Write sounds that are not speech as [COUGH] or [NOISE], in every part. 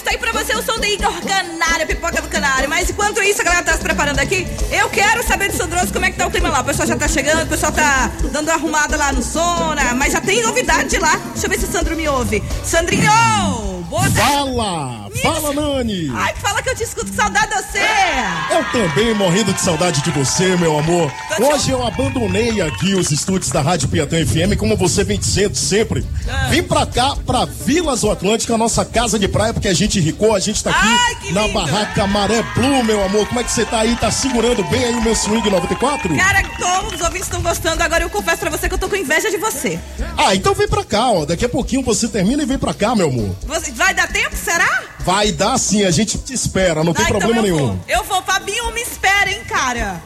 minutos, tá aí pra você o som de Igor Canário, pipoca do Canário. Mas enquanto isso, a galera tá se preparando aqui. Eu quero saber de Sandroso como é que tá o clima lá. O pessoal já tá chegando, o pessoal tá dando uma arrumada lá no né? mas já tem novidade lá. Deixa eu ver se o Sandro me ouve. Sandrinho! Boa Fala! Fala, Nani! Ai, fala que eu te escuto, que saudade de você! Eu também morrendo de saudade de você, meu amor. Hoje eu abandonei aqui os estúdios da Rádio Piatã FM, como você vem dizendo sempre. Ah. Vim pra cá, pra Vilas do Atlântico, a nossa casa de praia, porque a gente ricou, a gente tá aqui Ai, na barraca Maré Blue, meu amor. Como é que você tá aí? Tá segurando bem aí o meu swing 94? Cara, todos os ouvintes estão gostando. Agora eu confesso pra você que eu tô com inveja de você. Ah, então vem pra cá, ó. Daqui a pouquinho você termina e vem pra cá, meu amor. Você- vai dar tempo, será? Vai dar sim, a gente te espera, não tem então problema eu nenhum. Vou. Eu vou, Fabinho, me espera, hein, cara.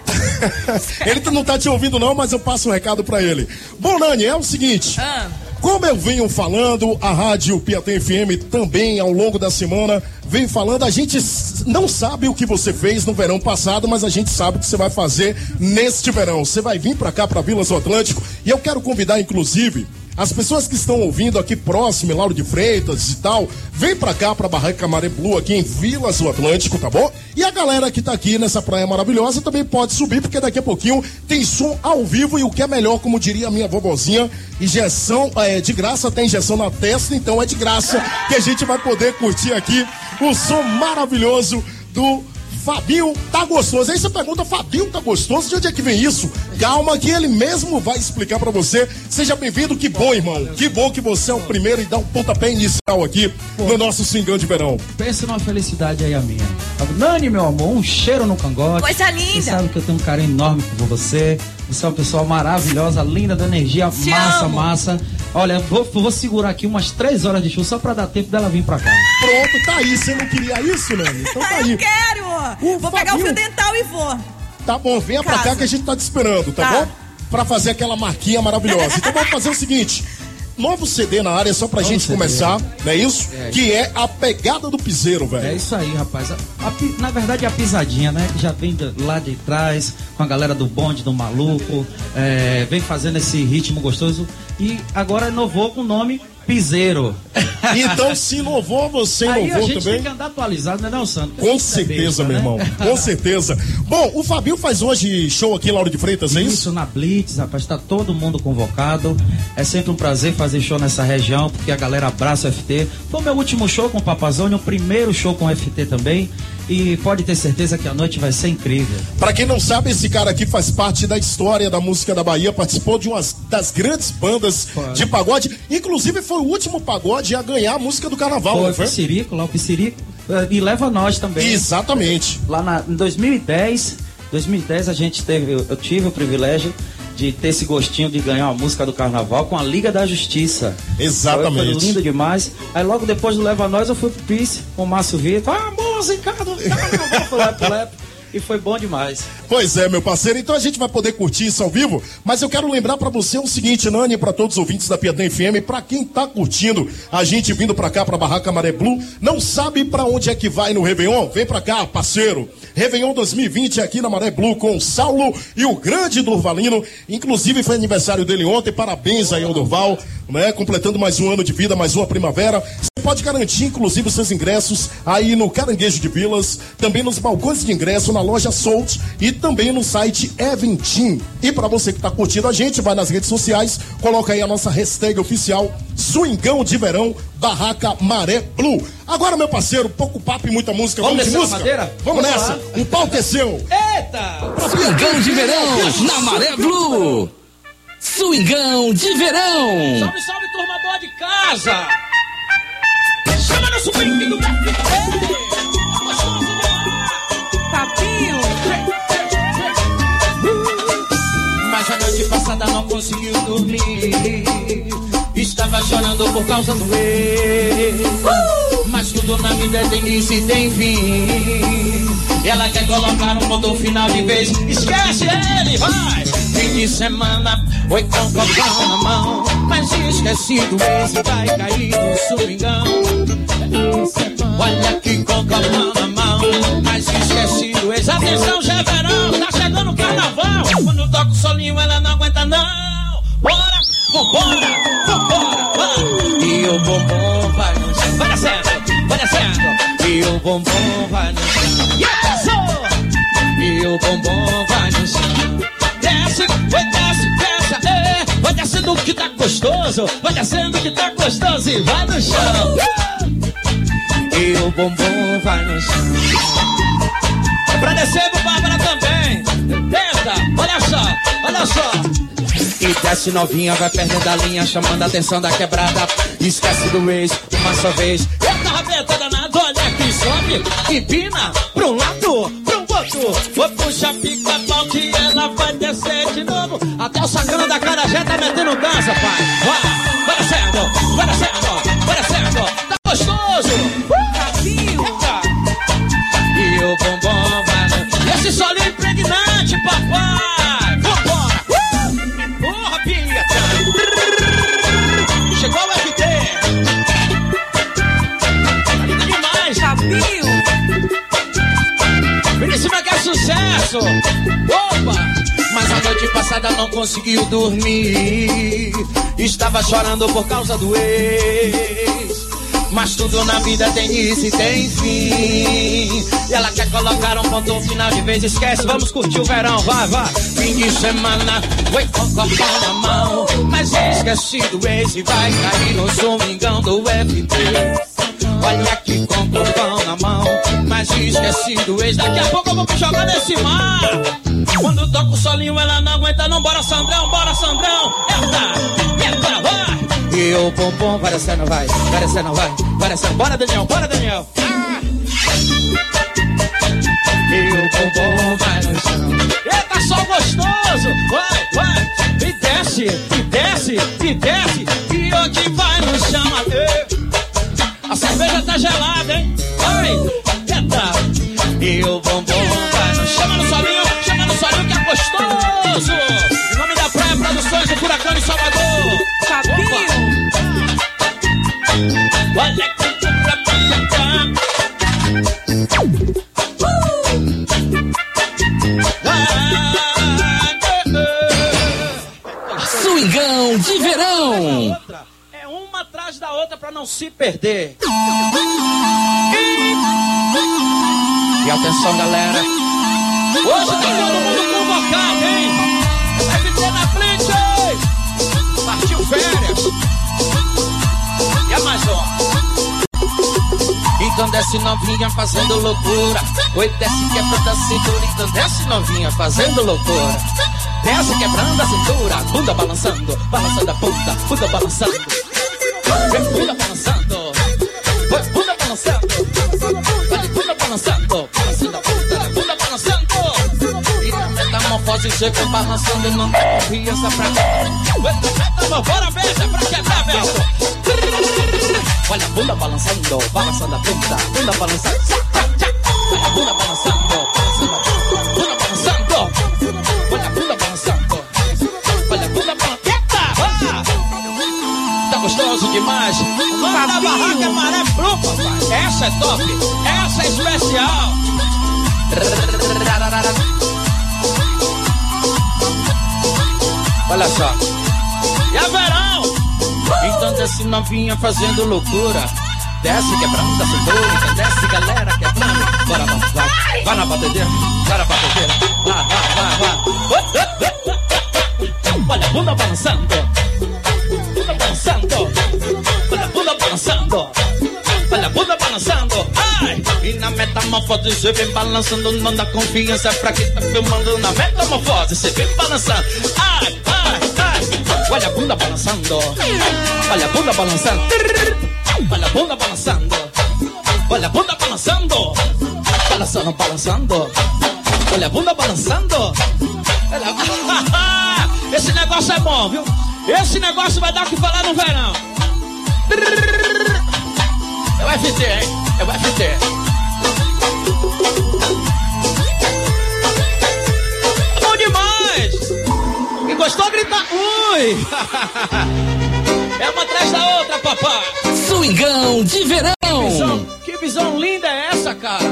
[LAUGHS] ele não tá te ouvindo não, mas eu passo um recado pra ele. Bom, Nani, é o seguinte. Ah. Como eu venho falando, a Rádio Piatã FM também ao longo da semana vem falando, a gente não sabe o que você fez no verão passado, mas a gente sabe o que você vai fazer neste verão. Você vai vir pra cá, pra Vilas do Atlântico, e eu quero convidar, inclusive, as pessoas que estão ouvindo aqui próximo, Lauro de Freitas e tal, vem pra cá, pra Barraca Maré Blue, aqui em Vilas do Atlântico, tá bom? E a galera que tá aqui nessa praia maravilhosa também pode subir, porque daqui a pouquinho tem som ao vivo e o que é melhor, como diria a minha vovozinha, injeção é de graça, tem injeção na testa, então é de graça que a gente vai poder curtir aqui o som maravilhoso do Fabinho tá gostoso. Aí você pergunta, Fabinho tá gostoso? De onde é que vem isso? Calma que ele mesmo vai explicar pra você. Seja bem-vindo, que bom, irmão. Que bom que você é o primeiro e dá um pontapé inicial aqui no nosso swingão de verão. Pensa numa felicidade aí a minha. Nani, meu amor, um cheiro no cangote. Coisa linda. Você sabe que eu tenho um carinho enorme por você. Você é uma pessoa maravilhosa, linda, da energia, Te massa, amo. massa. Olha, vou, vou segurar aqui umas três horas de show só pra dar tempo dela vir pra cá. Pronto, tá aí. Você não queria isso, Nani? Então tá eu aí. quero. O vou pegar o Fabinho- fio dental e vou. Tá bom, venha pra Casa. cá que a gente tá te esperando, tá, Tá. bom? Pra fazer aquela marquinha maravilhosa. Então vamos fazer o seguinte. Novo CD na área só pra Novo gente CD. começar, não é isso? É. Que é a pegada do piseiro, velho. É isso aí, rapaz. A- a na verdade, a pisadinha, né? Que já vem de- lá de trás, com a galera do bonde, do maluco, é, vem fazendo esse ritmo gostoso. E agora inovou com o nome Piseiro. [LAUGHS] [LAUGHS] Então, se inovou, você Aí a inovou gente também? tem que andar atualizado, né, não, Santo? Com certeza, meu irmão. Com [LAUGHS] certeza. Bom, o Fabinho faz hoje show aqui Lauro de Freitas, é isso? Isso na Blitz, rapaz, tá todo mundo convocado. É sempre um prazer fazer show nessa região, porque a galera abraça o FT. Foi o meu último show com o Papazone, o primeiro show com o FT também. E pode ter certeza que a noite vai ser incrível. Pra quem não sabe, esse cara aqui faz parte da história da música da Bahia, participou de uma das grandes bandas Foi. de pagode. Inclusive, foi o último pagode a ganhar a música do carnaval, Foi não o foi? Piscirico, lá o Piscirico. eh, E leva nós também. Exatamente. Lá na, em 2010, 2010 a gente teve, eu, tive o privilégio de ter esse gostinho de ganhar uma música do carnaval com a Liga da Justiça. Exatamente. Foi, foi lindo demais. Aí logo depois do Leva Nós eu fui pro Pice com o Márcio Vitor. Ah, música do carnaval, foi pro Lepo. E foi bom demais. Pois é, meu parceiro. Então a gente vai poder curtir isso ao vivo, mas eu quero lembrar pra você o seguinte, Nani, pra todos os ouvintes da Piatã FM, pra quem tá curtindo a gente vindo pra cá, pra Barraca Maré Blue, não sabe pra onde é que vai no Réveillon? Vem pra cá, parceiro. Réveillon 2020 aqui na Maré Blue com o Saulo e o grande Durvalino. Inclusive foi aniversário dele ontem. Parabéns aí ao Durval, né? Completando mais um ano de vida, mais uma primavera. Pode garantir, inclusive, os seus ingressos aí no Caranguejo de Vilas, também nos balcões de ingresso na loja Solt e também no site Eventim. E para você que tá curtindo a gente, vai nas redes sociais, coloca aí a nossa hashtag oficial Swingão de Verão Barraca Maré Blue. Agora, meu parceiro, pouco papo e muita música. Vamos Vamos, de música? madeira? Vamos, Vamos nessa. lá. O é seu. Eita! Swingão de verão, na Maré Blue. Swingão de verão. Salve, salve, turma boa de casa! Mas a noite passada não conseguiu dormir. Estava chorando por causa do ex. Mas tudo na vida tem início e tem fim. Ela quer colocar um ponto final de vez. Esquece ele, vai! Fim de semana, foi com copão na mão. Mas esqueci do ex e vai cair no swingão. Olha que com copão na mão. Mas esqueci do ex. Atenção, já é verão, tá chegando o carnaval. Quando toca o solinho, ela não aguenta, não. Bora, vambora, vambora, vai. E o bombom vai, vai descendo, vai descendo. E o bumbum vai no chão. E o bumbum vai no. Desce, vai desce, desce, é. Vai descendo que tá gostoso. Vai descendo que tá gostoso e vai no chão. E o bumbum vai no chão. É pra descer pro Bárbara também. Tenta, olha só, olha só. E desce novinha, vai perdendo a linha, chamando a atenção da quebrada. Esquece do ex, uma só vez. Eita, rabeta danada, olha que sobe. Empina pra um lado, pra Vou puxar pica-pau que ela vai descer de novo. Até o sacana da cara já tá metendo dança, pai. Vai, vai descendo, vai descendo, conseguiu dormir. Estava chorando por causa do ex. Mas tudo na vida tem início e tem fim. E ela quer colocar um ponto final de vez. Esquece, vamos curtir o verão, vai, vai. Fim de semana, oi, com o copão na mão. Mas esqueci do ex e vai cair no domingão do FT. Olha aqui com pão na mão, mas esqueci do ex. Daqui a pouco eu vou jogar nesse mar. Quando toco o solinho, ela não aguenta, não. Bora, Sandrão, bora, Sandrão. Eita, eita, vai. E o pompom descendo, vai, descendo, vai, vai descendo. Bora, Daniel, bora, Daniel. Ah. E o pompom vai no chão. Eita, sol gostoso. Vai, vai. E desce, e desce, e desce. E hoje vai no chão. A cerveja tá gelada, hein? Vai! Eita! E o bombom vai no... Chama no solinho, Em nome da Praia Produções do Furacão de Salvador! Fabinho. Olha que pra de verão. É uma atrás da outra pra não se perder. E atenção, galera. Hoje tá todo mundo convocado, hein? FT na frente! Partiu férias. E a mais um. Então desce novinha fazendo loucura. Oi, desce quebrando a cintura. Então desce novinha fazendo loucura. Desce quebrando a cintura. Bunda balançando, balançando a bunda, bunda balançando. Vem bunda balançando. Vai bunda balançando. Metamorfose chega balançando. Não dá confiança pra cá. Vai metamorfose, bora, beija pra quebrar, Beto. Olha a bunda balançando, balançando a bunda, bunda balançando. Olha a bunda balançando, balançando a bunda, balançando. Olha a bunda balançando. Olha a bunda balançando. Tá gostoso demais. O nome da barraca é Maré Bru, papai. Essa é top. Essa é especial. Olha só. E a verão? Então desce novinha fazendo loucura. Desce quebrando a cintura, desce galera quebrando. Bora, vai, vai, vai na batedeira, vai na batedeira. Vai, vai, vai. Olha a bunda balançando. Bunda balançando. Olha a bunda balançando. Olha a bunda balançando. Ai! E na metamorfose você vem balançando. Não dá confiança pra quem tá filmando. Na metamorfose você vem balançando. Ai. Olha a bunda balançando. Olha a bunda balançando. Olha a bunda balançando. Olha a bunda balançando. Balançando, balançando. Olha a bunda balançando. Olha... [LAUGHS] Esse negócio é bom, viu? Esse negócio vai dar o que falar no verão. É o FT, hein? É o FT. gostou, grita ui! [LAUGHS] É uma atrás da outra, papai! Swingão de verão. Visão, que visão linda é essa, cara?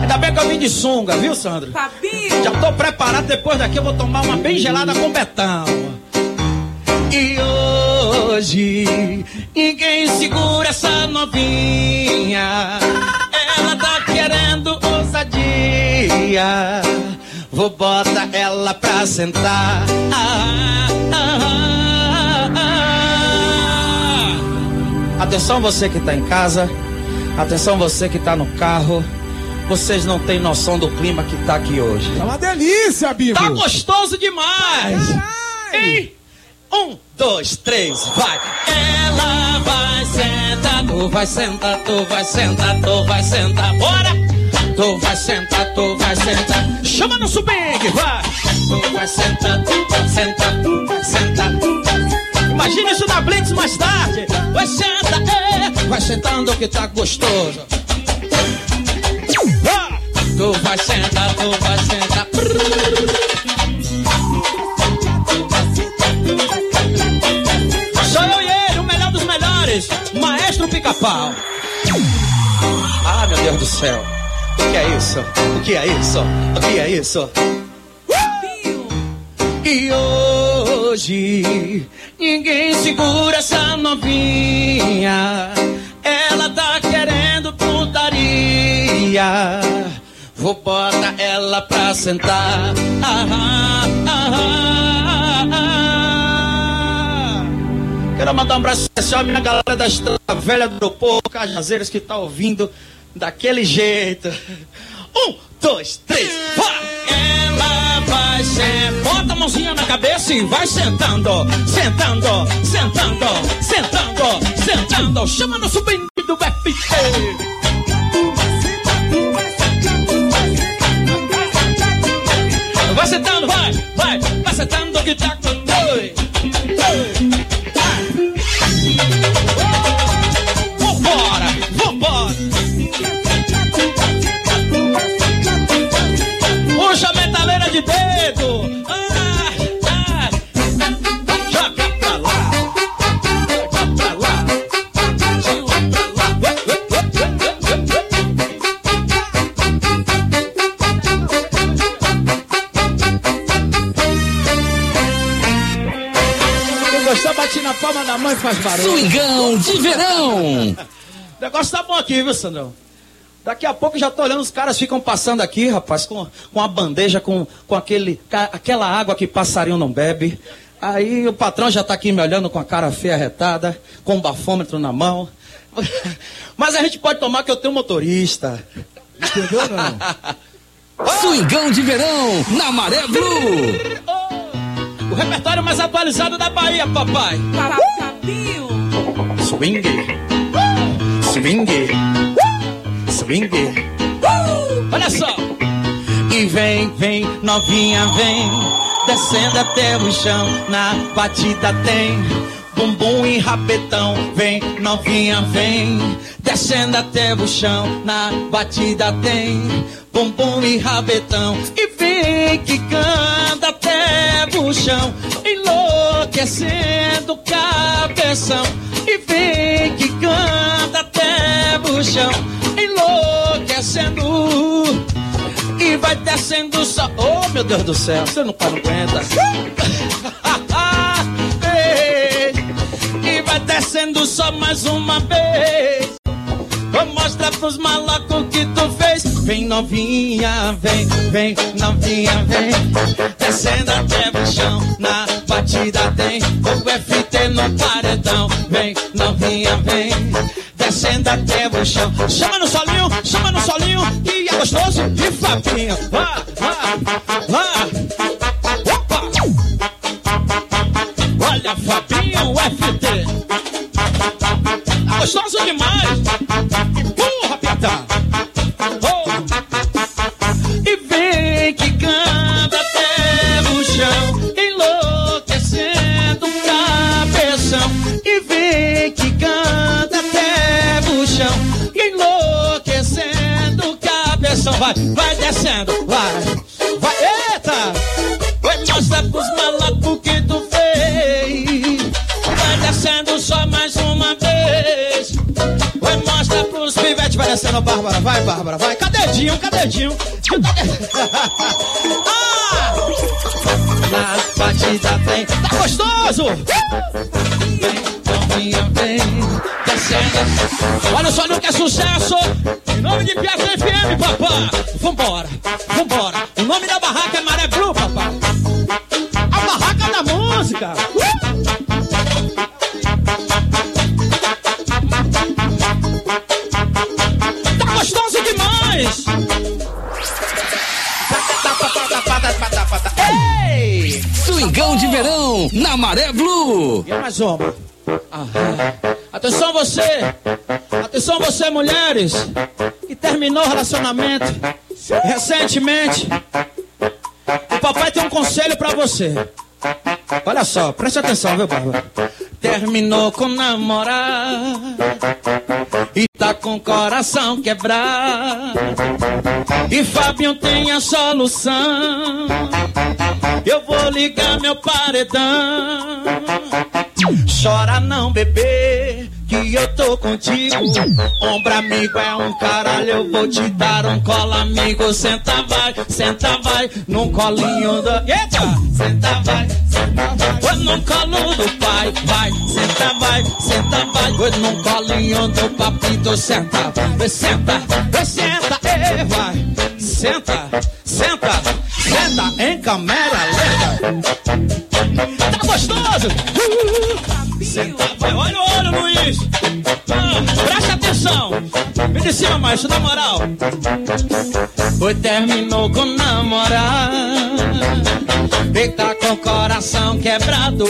Ainda bem que eu vim de sunga, viu, Sandro? Fabinho. Já tô preparado, depois daqui eu vou tomar uma bem gelada com betão. E hoje ninguém segura essa novinha. Ela tá querendo ousadia. Vou botar ela pra sentar. Ah, ah, ah. Atenção você que tá em casa. Atenção você que tá no carro. Vocês não têm noção do clima que tá aqui hoje. Tá uma delícia, Bibo. Tá gostoso demais. E um, dois, três, vai. Ela vai sentar, tu vai sentar, tu vai sentar, tu vai sentar, bora. Tu vai sentar, tu vai sentar. Chama no swing, vai. Tu vai sentar, tu vai sentar, tu vai sentar. Imagina isso na Blitz mais tarde. Vai sentar, é. Vai sentando que tá gostoso. Ah! Tu vai sentar, tu vai sentar. Sou eu e ele, o melhor dos melhores, Maestro Pica-Pau. Ah, meu Deus do céu. Que é isso? O que é isso? O que é isso? E hoje ninguém segura essa novinha. Ela tá querendo putaria. Vou botar ela pra sentar. Ah, ah, ah. Quero mandar um abraço especial à minha galera da Estrada Velha do Aeroporto, Cajazeiras que tá ouvindo daquele jeito. Um, dois, três, vai! Ela vai ser. Bota a mãozinha na cabeça e vai sentando, sentando, sentando, sentando, sentando. Chama no subindo do FT. Vai sentando, vai, vai, vai sentando que tá com dois. Na palma da mão e faz barulho. Swingão de verão. [LAUGHS] O negócio tá bom aqui, viu, Sandrão? Daqui a pouco já tô olhando, os caras ficam passando aqui, rapaz, com, com a bandeja, com, com aquele, aquela água que passarinho não bebe. Aí o patrão já tá aqui me olhando com a cara feia retada, com um bafômetro na mão. [LAUGHS] Mas a gente pode tomar que eu tenho motorista. Entendeu, não? [LAUGHS] Swingão de verão na Maré Blue. O repertório mais atualizado da Bahia, papai. Papinho. Swing. Swing. Swing. Olha só. E vem, vem, novinha, vem. Descendo até o chão, na batida tem. Bumbum e rabetão, vem, novinha, vem. Descendo até o chão, na batida tem. Bumbum e rabetão. E vem que canta até o chão, enlouquecendo o cabeção. E vem que canta até o chão, enlouquecendo. E vai descendo só. Oh, meu Deus do céu, você não não aguenta. [LAUGHS] descendo só mais uma vez. Vou mostrar pros malocos que tu fez. Vem novinha, vem, vem novinha, vem. Descendo até o chão, na batida tem. O FT no paredão. Vem novinha, vem. Descendo até o chão. Chama no solinho, chama no solinho. Que é gostoso de Fabinho. Vá, vá, vá. Opa! Olha, Fabinho, FT. Gostoso demais. Porra, Pita. Oh. E vem que canta até o chão, enlouquecendo o cabeção. E vem que canta até o chão, enlouquecendo o cabeção. Vai, vai Vai descendo, Bárbara. Vai, Bárbara. Vai. Cadê Dinho? Cadê Dinho? [LAUGHS] ah! Na batida tem. Tá gostoso! Vem, vem. Olha só, não quer sucesso. Em nome de Piazza FM, papá. Vambora, vambora. Na Maré Blue. E mais uma. Aham. Atenção você, atenção você mulheres que terminou o relacionamento recentemente. O papai tem um conselho pra você. Olha só, preste atenção, viu, Bárbara? Terminou com namorado e tá com o coração quebrado. E Fabinho tem a solução. Eu vou ligar meu paredão. Chora não, bebê, que eu tô contigo. Ombro amigo é um caralho, eu vou te dar um colo amigo. Senta vai, senta vai, num colinho do. Eita! Senta vai, senta vai. Num colo do pai, vai, senta vai, senta vai. Oi, num colinho do papito, senta, vai, senta, vai, senta, e vai. Senta, senta, senta em câmera lenta. Tá gostoso? Luiz. Ah, presta atenção. Vem de cima, macho, na moral. Foi terminou com namorar. E tá com o coração quebrado.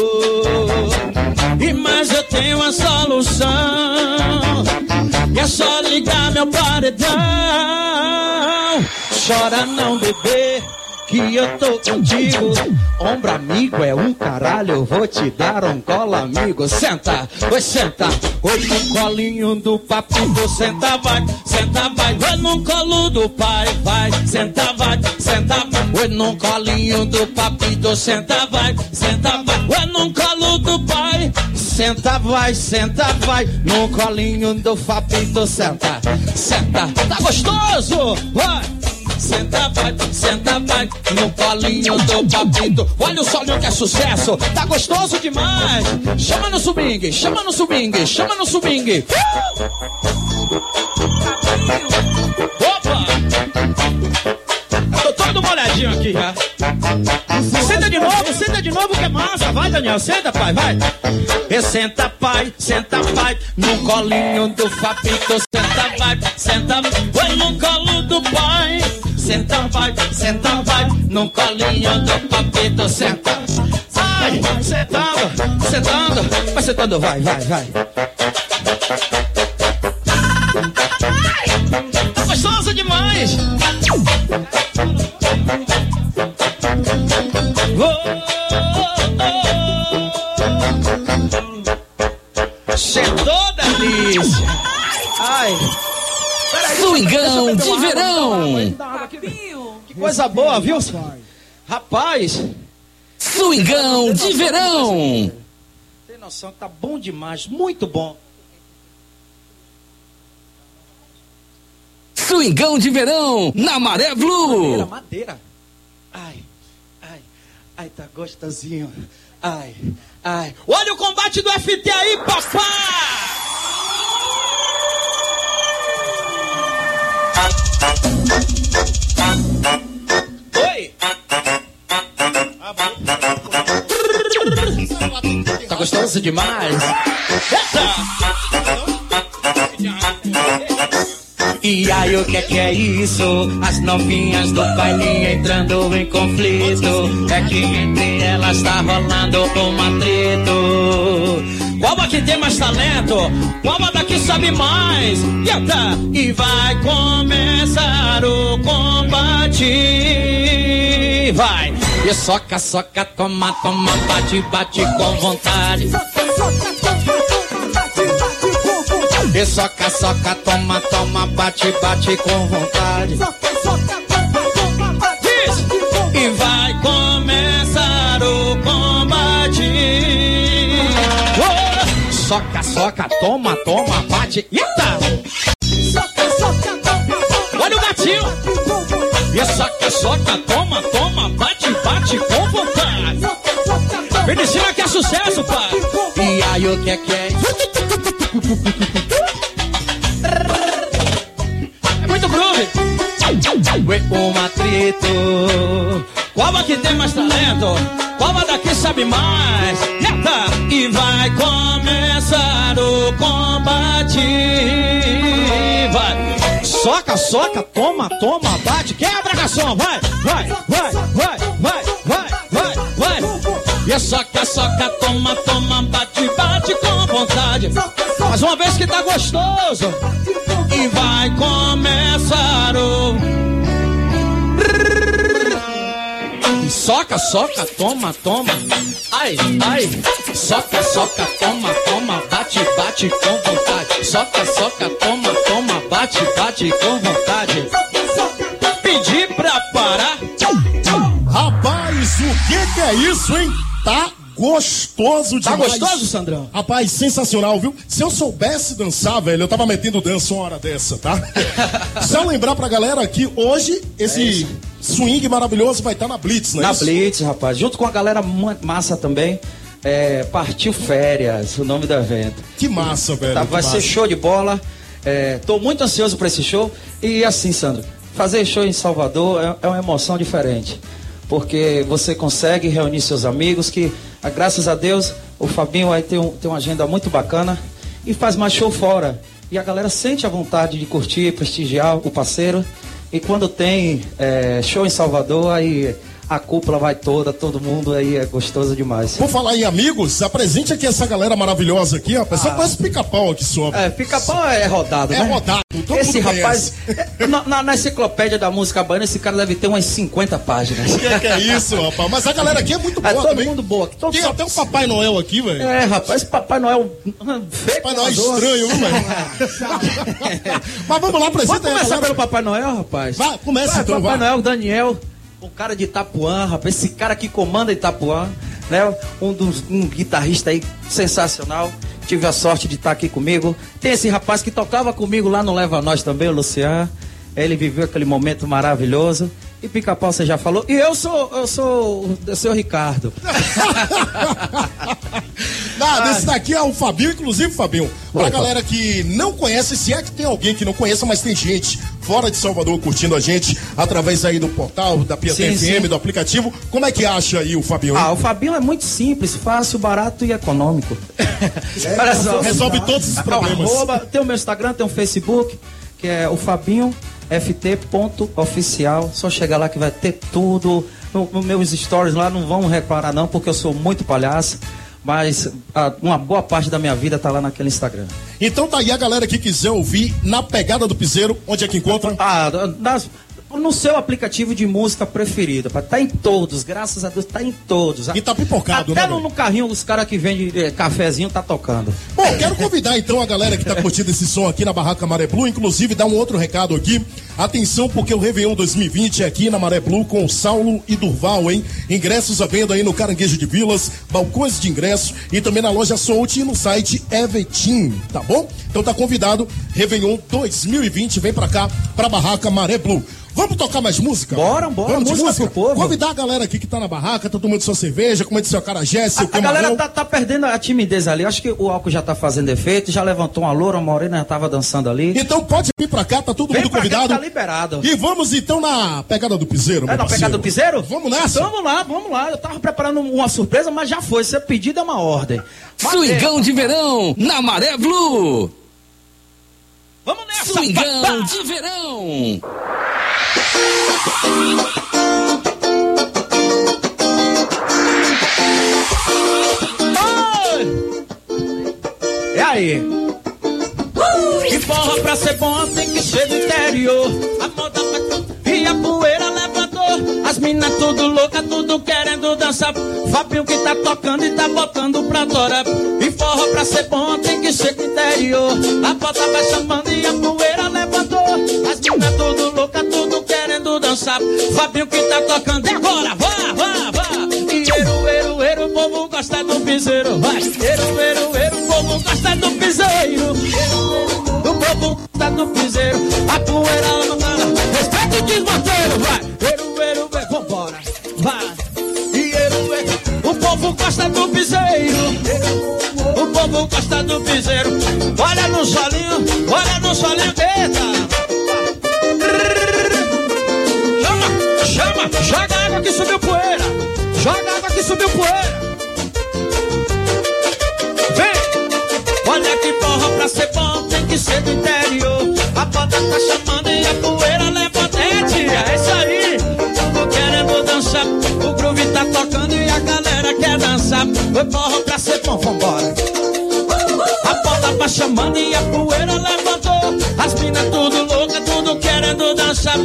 E mas eu tenho uma solução. É só ligar meu paredão. Chora não, bebê que eu tô contigo. Ombro amigo é um caralho, eu vou te dar um colo amigo. Senta, oi, senta, oi no colinho do papito. Senta, vai, senta, vai, oi no colo do pai, vai, senta, vai, senta, vai, oi no colinho do papito. Senta, vai, senta, vai, oi no colo do pai. Senta, vai, senta, vai, no colinho do papito. Senta, senta, tá gostoso, vai. Senta, vai, senta, vai, no colinho do papito. Olha o solinho que é sucesso, tá gostoso demais. Chama no swing, chama no swing, chama no swing. Opa! Tô todo molhadinho aqui já. Senta de novo, senta de novo que é massa. Vai, Daniel, senta, pai, vai. E senta, pai, senta, pai, no colinho do papito. Senta, vai, senta, vai no colo do pai. Senta, vai, senta, vai, no colinho do papito. Senta, vai, sentando, sentando, vai sentando, vai, vai, vai. Tá gostoso demais. Oh, Sentou, delícia. Ai. Swingão de verão. Que coisa boa, viu? Rapaz, Swingão de verão. tem noção que tá bom demais, muito bom. Swingão de verão na Maré Madeira, Blue. madeira. Ai, ai, ai, tá gostosinho. Ai, ai. Olha o combate do FT aí, papá! Oi! Tá gostoso demais? E aí o que é que é isso? As novinhas do baile entrando em conflito É que entre elas tá rolando um atrito Qual aqui tem mais talento? Qual daqui sabe mais? Eita! E vai começar o combate Vai! E soca, soca, toma, toma, bate, bate com vontade e soca, soca, toma, toma, bate, bate com vontade. Diz! Soca, soca, toma, toma, bate. Eita! Olha o gatinho! E soca, soca, toma, toma, bate, bate com vontade. Vem de cima que é sucesso, pai! E aí o que é que é? É muito groove. Ué, um atrito. Qual é que tem mais talento? Qual é daqui sabe mais? Eita! E vai para o combate. Vai. Soca, soca, toma, toma, bate, quebra, garçom. Vai, vai, vai, vai, vai, vai, vai, vai. E é soca, soca, toma, toma, bate, bate com vontade. Mais uma vez que tá gostoso. E vai começar o. Soca, soca, toma, toma. Ai, ai. Soca, soca, toma, toma. Bate, com vontade. Soca, soca, toma, toma. Bate, bate com vontade. Pedir pra parar. Rapaz, o que que é isso, hein? Tá gostoso Tá demais. gostoso, Sandrão? Rapaz, sensacional, viu? Se eu soubesse dançar, velho, eu tava metendo dança uma hora dessa, tá? [LAUGHS] Só lembrar pra galera que hoje esse swing maravilhoso vai estar na Blitz, né? Na Blitz, rapaz. Junto com a galera ma- massa também. É, Partiu Férias, o nome do evento. Que massa, velho. Tá, vai massa. ser show de bola. É, tô muito ansioso pra esse show. E assim, Sandro, fazer show em Salvador é, é uma emoção diferente. Porque você consegue reunir seus amigos, que ah, graças a Deus o Fabinho aí tem, um- tem uma agenda muito bacana e faz mais show fora. E a galera sente a vontade de curtir, prestigiar o parceiro. E quando tem é, show em Salvador, aí a cúpula vai toda, todo mundo aí é gostoso demais. Por falar em amigos, apresente aqui essa galera maravilhosa aqui, ó. Pessoal conhece pica-pau aqui só. É, pica-pau é rodado, É né? rodado, todo Esse rapaz, é, na, na- na enciclopédia da música baiana, esse cara deve ter umas 50 páginas. Que, que é isso, rapaz? Mas a galera aqui é muito É boa todo também. mundo boa. Todo Tem só- até o Papai Noel aqui, velho. É, rapaz, esse Papai Noel hum, feio. Papai Noel é estranho, viu, velho? [LAUGHS] Mas vamos lá, Vamos apresenta aí, começar pelo Papai Noel, rapaz? Vai, começa Vai, então, Papai vai. Noel, Daniel, um cara de Itapuã, rapaz, esse cara que comanda Itapuã, né? Um, dos, um guitarrista aí sensacional. Tive a sorte de estar aqui comigo. Tem esse rapaz que tocava comigo lá no Leva Nós também, o Luciano. Ele viveu aquele momento maravilhoso. E pica-pau você já falou. E eu sou, eu sou o seu Ricardo. [LAUGHS] Nada, esse daqui é o Fabinho, inclusive, Fabinho. Pra Opa. galera que não conhece, se é que tem alguém que não conheça, mas tem gente fora de Salvador curtindo a gente através aí do portal, da Piatã Sim, FM, sim. do aplicativo. Como é que acha aí o Fabinho? hein? Ah, o Fabinho é muito simples, fácil, barato e econômico. Olha só. Resolve todos esses problemas. Arroba, tem o meu Instagram, tem o Facebook, que é o Fabinho ft.oficial. Só chegar lá que vai ter tudo. No, no meus stories lá não vão reparar não, porque eu sou muito palhaço. Mas ah, uma boa parte da minha vida tá lá naquele Instagram. Então tá aí a galera que quiser ouvir na pegada do piseiro, onde é que encontra? Ah, das- no seu aplicativo de música preferida, pá, tá em todos, graças a Deus, tá em todos. E tá pipocado, Até né, no, no carrinho, os caras que vendem eh, cafezinho tá tocando. Bom, quero convidar então a galera que tá curtindo esse som aqui na Barraca Maré Blue, inclusive dar um outro recado aqui. Atenção, porque o Réveillon 2020 é aqui na Maré Blue com o Saulo e Durval, hein? Ingressos à venda aí no Caranguejo de Vilas, balcões de ingresso e também na loja Soult e no site Evetim, tá bom? Então tá convidado, Réveillon 2020, vem pra cá, pra Barraca Maré Blue. Vamos tocar mais música? Bora, bora, Vamos música música? pro povo. Convidar a galera aqui que tá na barraca, tá tomando sua cerveja, comendo seu acarajé, seu A, a camarão. galera tá, tá perdendo a timidez ali. Acho que o álcool já tá fazendo efeito, já levantou uma loura, uma morena já tava dançando ali. Então pode vir pra cá, tá todo Vem mundo pra cá, convidado. tá liberado. E vamos então na pegada do piseiro, É meu na parceiro. pegada do piseiro? Vamos nessa? Vamos lá, vamos lá. Eu tava preparando uma surpresa, mas já foi. Seu pedido é uma ordem. Mas, Swingão de verão, na Maré Blue. Vamos nessa, Swingão papá! de verão. E aí? E forró pra ser bom tem que ser do interior. A moda vai... E a poeira levantou. As minas tudo louca, tudo querendo dançar. Fabinho que tá tocando e tá botando pra torar. E forró pra ser bom tem que ser do interior. A bota vai chamando e a poeira dançar. Fabinho que tá tocando e agora, vá, vá, vá. E eru, eru, eru, o povo gosta do piseiro. Vai, eru, eru, eru, o povo gosta do piseiro. O povo gosta do piseiro. A poeira levanta. Respeita o desmonteiro, vai. Eru, eru, eru, vambora. Vai. Eru, eru, o povo gosta do piseiro. O povo gosta do piseiro. Olha no solinho, olha no solinho, eita. Água que subiu poeira. Joga água que subiu poeira. Vem, olha que porra pra ser bom tem que ser do interior. A banda tá chamando e a poeira leva dente. É isso aí, tô querendo dançar. O groove tá tocando e a galera quer dançar. Foi porra pra ser bom, vambora. A bola tá chamando e a poeira levantou. As minas tudo querendo dançar.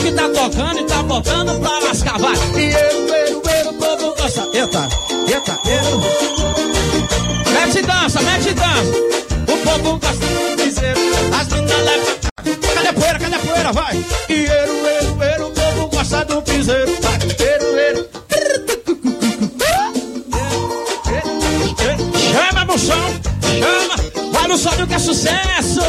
Que tá tocando e tá botando pra lascar, vai. E eu, eu, eu, o povo gosta. Eita, eita, eu. Mete dança, mete dança. O povo gosta de dizer. As minas levantam. Cadê a poeira, cadê a poeira, vai. E eu, eu, eu, o povo gosta do piseiro. Vai, eu, eu. Chama, moção, chama. Vai no sonho que é sucesso.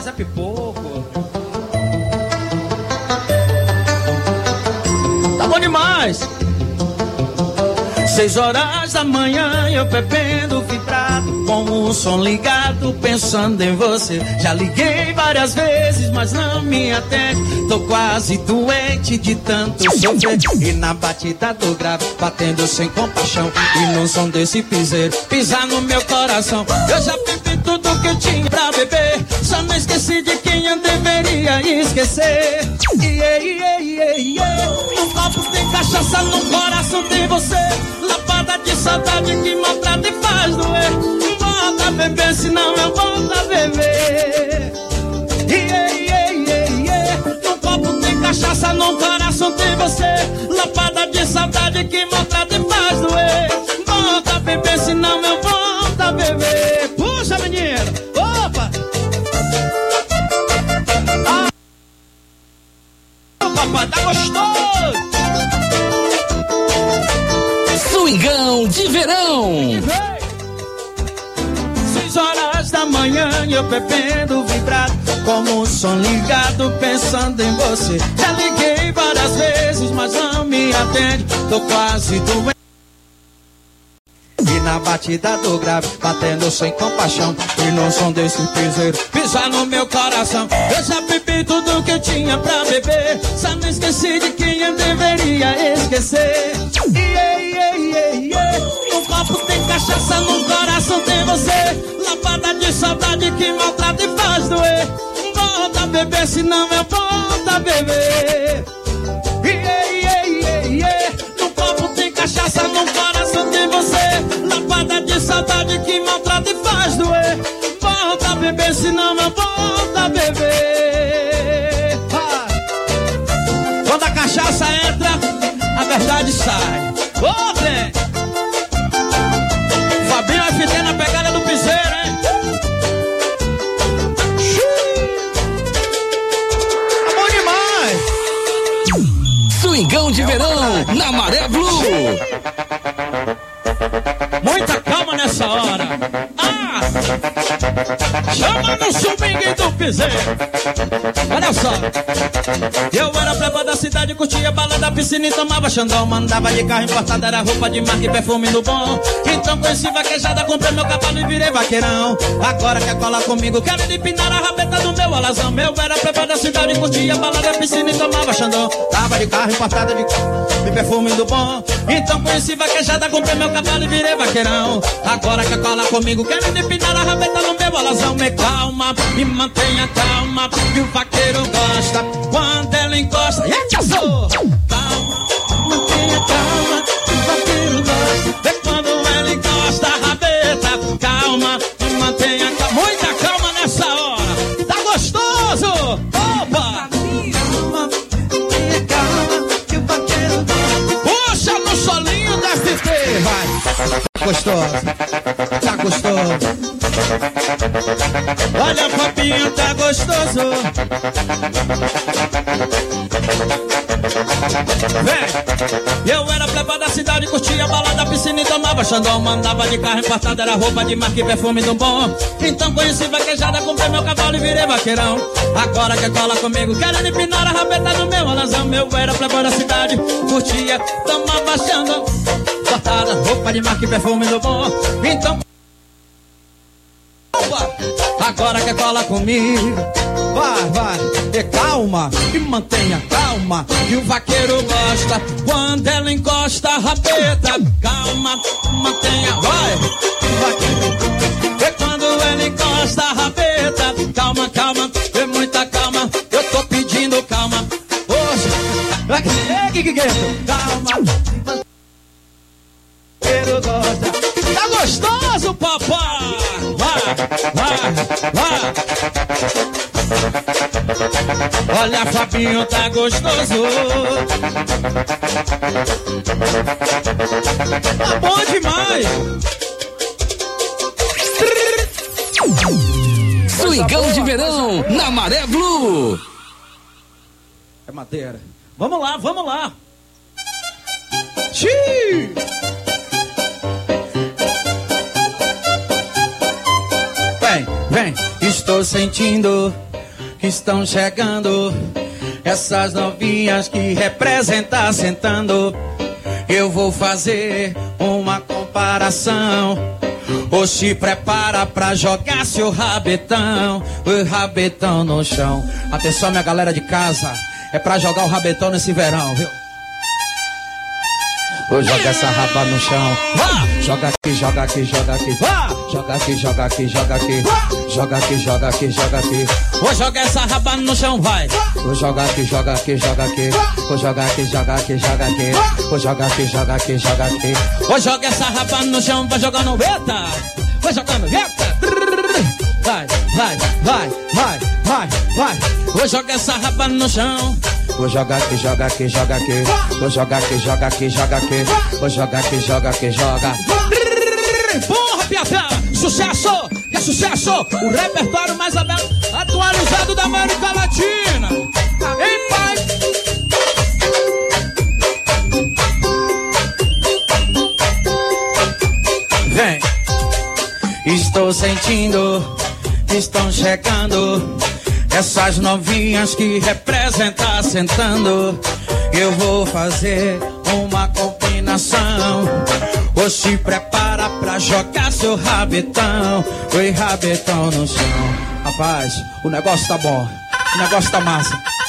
Novaes, é pipoco. Tá bom demais. Seis horas da manhã eu bebendo vibrado Com o som ligado pensando em você. Já liguei várias vezes mas não me atende. Tô quase doente de tanto sofrer. E na batida do grave batendo sem compaixão. E no som desse piseiro pisar no meu coração. Eu já bebi tudo que eu tinha pra beber. Só não esqueci de quem eu deveria esquecer Iê, iê, iê No copo tem cachaça, no coração tem você. Lapada de saudade que maltrata e faz doer Volta a beber, senão eu volto a beber. Iê, iê, iê, iê. No copo tem cachaça, no coração tem você. Lapada de saudade que maltrata e faz doer Volta a beber, senão eu Papai, tá gostoso. Swingão de verão. Seis horas da manhã eu bebendo vibrado Como o som ligado pensando em você. Já liguei várias vezes mas não me atende Tô quase doente na batida do grave, batendo sem compaixão E no som desse piseiro, pisar no meu coração Eu já bebi tudo que eu tinha pra beber Só não esqueci de quem eu deveria esquecer. Iê, iê, iê No copo tem cachaça, no coração tem você Lapada de saudade que maltrata e faz doer. Volta a beber, senão eu volto a beber. Iê, iê, iê, iê No copo tem cachaça, no coração Lapada de saudade que maltrata e faz doer Volta a beber, senão eu volto a beber Ah. Quando a cachaça entra, a verdade sai Ô, trem! Fabinho FT na pegada do piseiro, hein? Tá bom demais! Swingão de verão na Maré Blue. Muita calma nessa hora. Chama no swing do piseiro. Olha só. Eu era pleba da cidade, curtia balada, piscina e tomava xandão. Mandava de carro importado, era roupa de marca e perfume do bom. Então conheci vaquejada, comprei meu cavalo e virei vaqueirão. Agora quer colar comigo, quero lhe pinar a rabeta do meu alazão. Eu era pleba da cidade, curtia balada, piscina e tomava xandão. Tava de carro importado de, de perfume do bom. Então conheci vaquejada, comprei meu cavalo e virei vaqueirão. Agora quer colar comigo, quero lhe pinar a rabeta do meu alazão. Me calma, me mantenha calma, que o vaqueiro gosta quando ela encosta. Eita, sou! Calma, mantenha calma, que o vaqueiro gosta. É quando ela encosta rabeta. Calma, me mantenha calma, muita calma nessa hora. Tá gostoso? Opa! Calma, mantenha calma, que o vaqueiro gosta. Puxa no solinho da FT, vai! Tá gostoso, tá gostoso. Olha, Fabinho, tá gostoso. Vem! Eu era pleba da cidade, curtia balada, piscina e tomava xandão. Mandava de carro importado, era roupa de marca e perfume do bom. Então conheci vaquejada, comprei meu cavalo e virei vaqueirão. Agora que cola comigo, querendo empinar a rabeta do meu alazão. Eu era pleba da cidade, curtia, tomava xandão. Importada, roupa de marca e perfume do bom. Então Agora quer cola comigo. Vai, vai, e calma, e mantenha calma. Que o vaqueiro gosta quando ela encosta a rabeta. Calma, mantenha, vai, vai. E quando ela encosta a rabeta. Calma, calma, e muita calma. Eu tô pedindo calma. Hoje, vai, que, que, calma. Vaqueiro gosta. Tá gostoso, papai? Vai, vai, vai. Olha, Fabinho, tá gostoso. Tá bom demais. Swingão de verão na Maré Blue. É madeira. Vamos lá, vamos lá. Xiii. Estou sentindo que estão chegando essas novinhas que representam sentando. Eu vou fazer uma comparação. Ou se prepara pra jogar seu rabetão, o rabetão no chão. Atenção, minha galera de casa, é pra jogar o rabetão nesse verão, viu? Vou jogar essa raba no chão. Joga aqui, joga aqui, joga aqui. Joga aqui, joga aqui, joga aqui. Joga aqui, joga aqui, joga aqui. Vou jogar essa raba no chão, vai. Vou jogar aqui, joga aqui, joga aqui. Vou jogar aqui, joga aqui, joga aqui. Vou jogar aqui, joga aqui, joga aqui. Vou jogar essa raba no chão, vai jogando beta. Vai jogando beta. Vai, vai, vai, vai, vai, vai. Vou jogar essa raba no chão. Vou jogar aqui, joga aqui, joga aqui. Vou jogar aqui, joga aqui, joga aqui. Vou jogar aqui, joga aqui, joga. Porra, piada! Sucesso! Que é sucesso! O repertório mais aberto, atualizado da América Latina! Em paz! Vem! Estou sentindo que estão chegando essas novinhas que representam sentando. Eu vou fazer uma combinação. Ou se prepara pra jogar seu rabetão. Oi, rabetão no chão. Rapaz, o negócio tá bom. O negócio tá massa.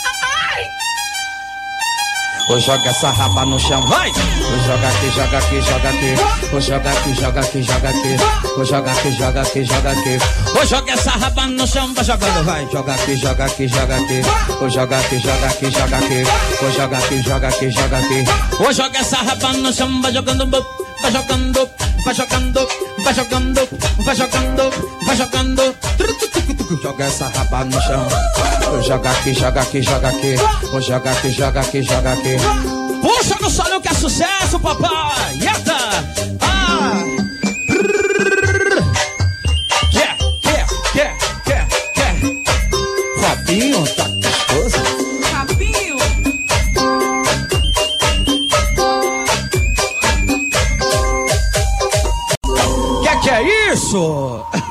Vou jogar essa raba no chão, vai! Vou jogar aqui, joga aqui, joga aqui. Vou jogar aqui, joga aqui, joga aqui. Vou jogar aqui, joga aqui, joga aqui. Vou jogar essa raba no chão, vai jogando, vai. Joga aqui, joga aqui, joga aqui. Vou jogar aqui, joga aqui, joga aqui. Vou jogar aqui, joga aqui, joga aqui. Vou jogar essa raba no chão, vai jogando, vai jogando, vai jogando, vai jogando, vai jogando, vai jogando. Joga essa raba no chão. Vou jogar aqui, joga aqui, joga aqui. Vou jogar aqui, joga aqui, joga aqui. Puxa no salão que é sucesso, papai! Yata!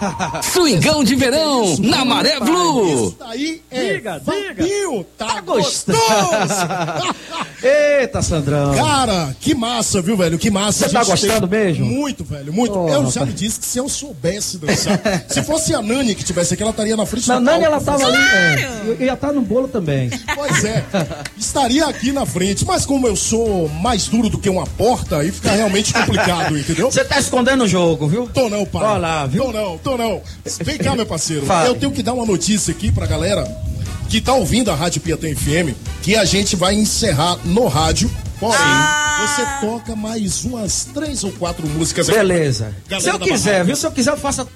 [LAUGHS] Swingão de verão na Maré Blue. Isso daí é Diga, Fabinho, tá, Tá gostoso. [LAUGHS] Eita, Sandrão! Cara, que massa, viu, velho? Que massa. Você a tá gostando teve- mesmo? Muito, velho, muito. Oh, eu já me disse que se eu soubesse dançar, [LAUGHS] se fosse a Nani que tivesse aqui, ela estaria na frente Na do Nani, palco. ela tava ali. É, ia estar no bolo também. Pois é, [LAUGHS] estaria aqui na frente, mas como eu sou mais duro do que uma porta, aí fica realmente complicado, [LAUGHS] entendeu? Você tá escondendo o jogo, viu? Tô não, pai. Olha lá, viu? Tô não, tô não. Vem cá, meu parceiro. Fala. Eu tenho que dar uma notícia aqui pra galera que tá ouvindo a Rádio Piatã FM, que a gente vai encerrar no rádio. Porém, Ah. você toca mais umas três ou quatro músicas aqui. Beleza. Se eu quiser, viu? Se eu quiser, eu faço.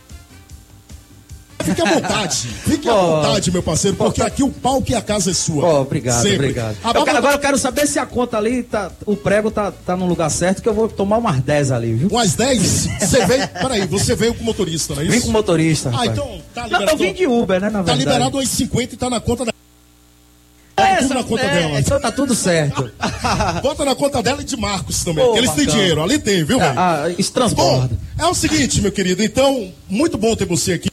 Fique à vontade. Fique à vontade, meu parceiro, porque aqui o palco e a casa é sua. Ó, obrigado, Sempre. obrigado. Ah, Eu quero- agora eu quero saber se a conta ali, tá, o prego tá, tá no lugar certo, que eu vou tomar umas 10 ali, viu? Umas 10? Você veio. Peraí, você veio com motorista, não é isso? Vim com o motorista. Ah, rapaz. então tá Não, liberado. eu vim de Uber, né, na Tá verdade. liberado umas 50 e tá na conta da. É, tudo na conta é, dela. Então tá tudo certo. [LAUGHS] Bota na conta dela e de Marcos também. Que eles têm dinheiro, ali tem, viu, velho? Ah, isso Bom, transborda. é o seguinte, meu querido, então, muito bom ter você aqui.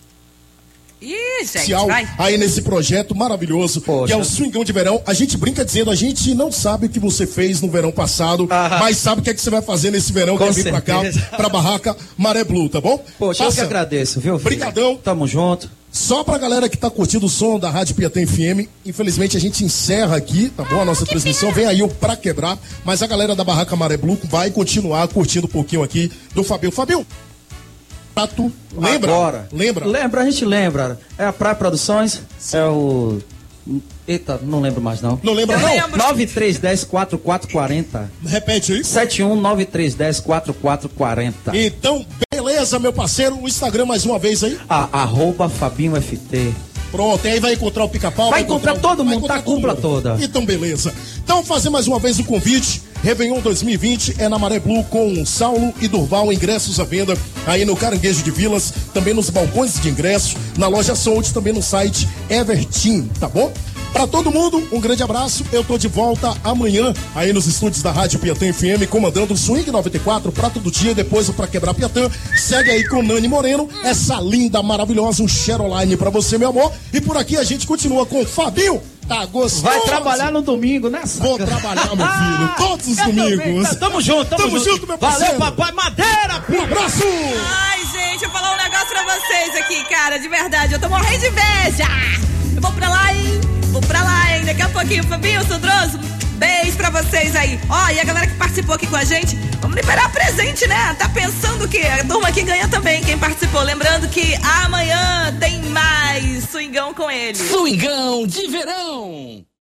Ih, gente, vai. aí nesse projeto maravilhoso, Poxa. que é o Swingão de Verão. A gente brinca dizendo, a gente não sabe o que você fez no verão passado, Ah. mas sabe o que é que você vai fazer nesse verão Com que é vir pra cá, pra barraca Maré Blue, tá bom? Poxa, eu que Passa agradeço, viu? filho? Brigadão. Tamo junto. Só pra galera que tá curtindo o som da Rádio Piatã FM, infelizmente a gente encerra aqui, tá bom? A nossa transmissão vem aí o Pra Quebrar, mas a galera da Barraca Maré Blue vai continuar curtindo um pouquinho aqui do Fabio. Fabio, Prato, lembra? Agora. Lembra? Lembra, a gente lembra. É a Praia Produções, é o. Eita, não lembro mais não. Não lembra não? lembro. 9310 4440. Repete aí. 719310 4440. Então, beleza, meu parceiro. O Instagram mais uma vez aí. A, arroba Fabinho FT. Pronto, e aí vai encontrar o pica-pau. Vai encontrar todo mundo, tá a cúpula toda. Então, beleza. Então, fazer mais uma vez o convite. Réveillon 2020 é na Maré Blue com Saulo e Durval, ingressos à venda aí no Caranguejo de Vilas, também nos balcões de ingresso, na loja Sold, também no site Everteam, tá bom? Pra todo mundo, um grande abraço. Eu tô de volta amanhã aí nos estúdios da Rádio Piatã FM, comandando o Swing 94, prato do dia, depois o Pra Quebrar Piatã. Segue aí com Nani Moreno, essa linda, maravilhosa, um Cheroline pra você, meu amor. E por aqui a gente continua com o Fabinho. Tá gostoso? Vai trabalhar no domingo, né? saca? Vou trabalhar, meu filho, todos os Eu também, domingos. tá- Tamo junto, tamo, Tamo junto, meu parceiro. Valeu, papai. Madeira, Um abraço! Ai, gente, eu vou falar um negócio pra vocês aqui, cara, de verdade. Eu tô morrendo de inveja. Eu vou pra lá, hein? Vou pra lá, hein? Daqui a pouquinho, Fabinho, Sandroso, beijo pra vocês aí. Ó, e a galera que participou aqui com a gente, vamos liberar presente, né? Tá pensando o quê? A turma aqui ganha também, quem participou. Lembrando que amanhã tem mais swingão com ele. Swingão de verão.